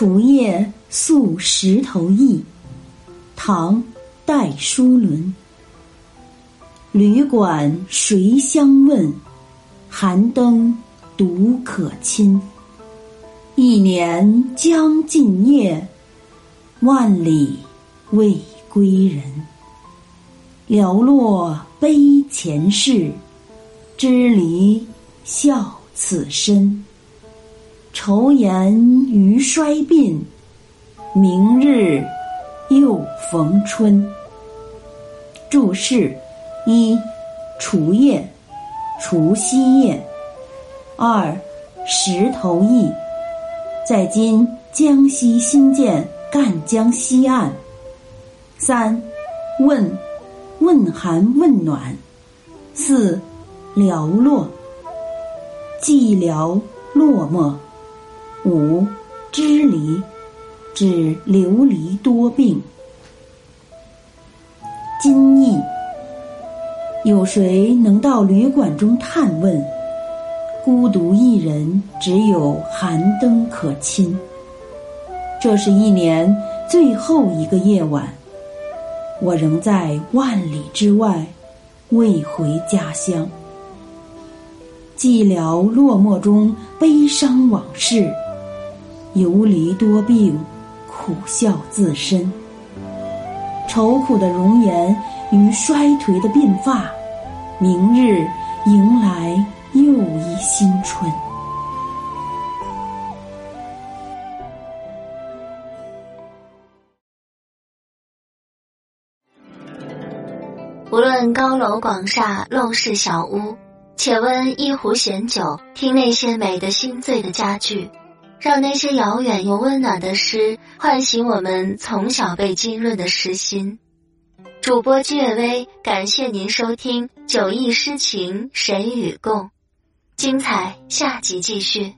楚夜宿石头驿，唐·戴叔伦。旅馆谁相问？寒灯独可亲。一年将尽夜，万里未归人。寥落悲前事，支离笑此身。愁颜余衰鬓，明日又逢春。注释：一、除夜，除夕夜；二、石头驿，在今江西新建赣江西岸。三、问，问寒问暖。四、寥落，寂寥落寞。五，支离，指流离多病。今意，有谁能到旅馆中探问？孤独一人，只有寒灯可亲。这是一年最后一个夜晚，我仍在万里之外，未回家乡。寂寥落寞中，悲伤往事。游离多病，苦笑自身。愁苦的容颜与衰颓的鬓发，明日迎来又一新春。无论高楼广厦、陋室小屋，且温一壶闲酒，听那些美的心醉的佳句。让那些遥远又温暖的诗唤醒我们从小被浸润的诗心。主播借微，感谢您收听《酒意诗情谁与共》，精彩下集继续。